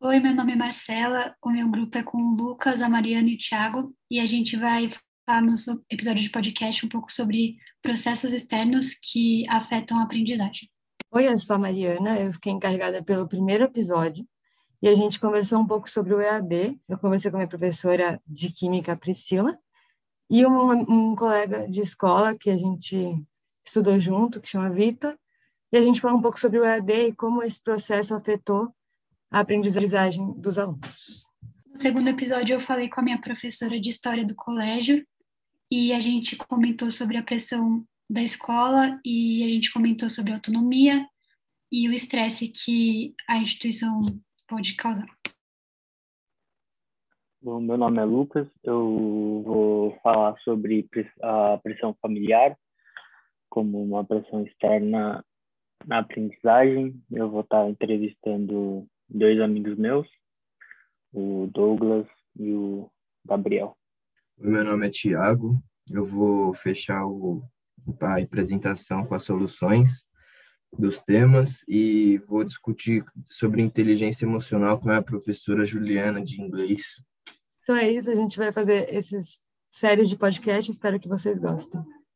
Oi, meu nome é Marcela, o meu grupo é com o Lucas, a Mariana e o Thiago, e a gente vai falar no episódio de podcast um pouco sobre processos externos que afetam a aprendizagem. Oi, eu sou a Mariana, eu fiquei encarregada pelo primeiro episódio, e a gente conversou um pouco sobre o EAD. Eu conversei com a minha professora de Química, Priscila, e um, um colega de escola que a gente estudou junto, que chama Vitor, e a gente falou um pouco sobre o EAD e como esse processo afetou a aprendizagem dos alunos. No segundo episódio, eu falei com a minha professora de História do colégio e a gente comentou sobre a pressão da escola e a gente comentou sobre a autonomia e o estresse que a instituição pode causar. Bom, meu nome é Lucas, eu vou falar sobre a pressão familiar como uma pressão externa na aprendizagem. Eu vou estar entrevistando dois amigos meus, o Douglas e o Gabriel. O meu nome é Tiago, eu vou fechar o, a apresentação com as soluções dos temas e vou discutir sobre inteligência emocional com a professora Juliana de inglês. Então é isso, a gente vai fazer esses séries de podcast, espero que vocês gostem.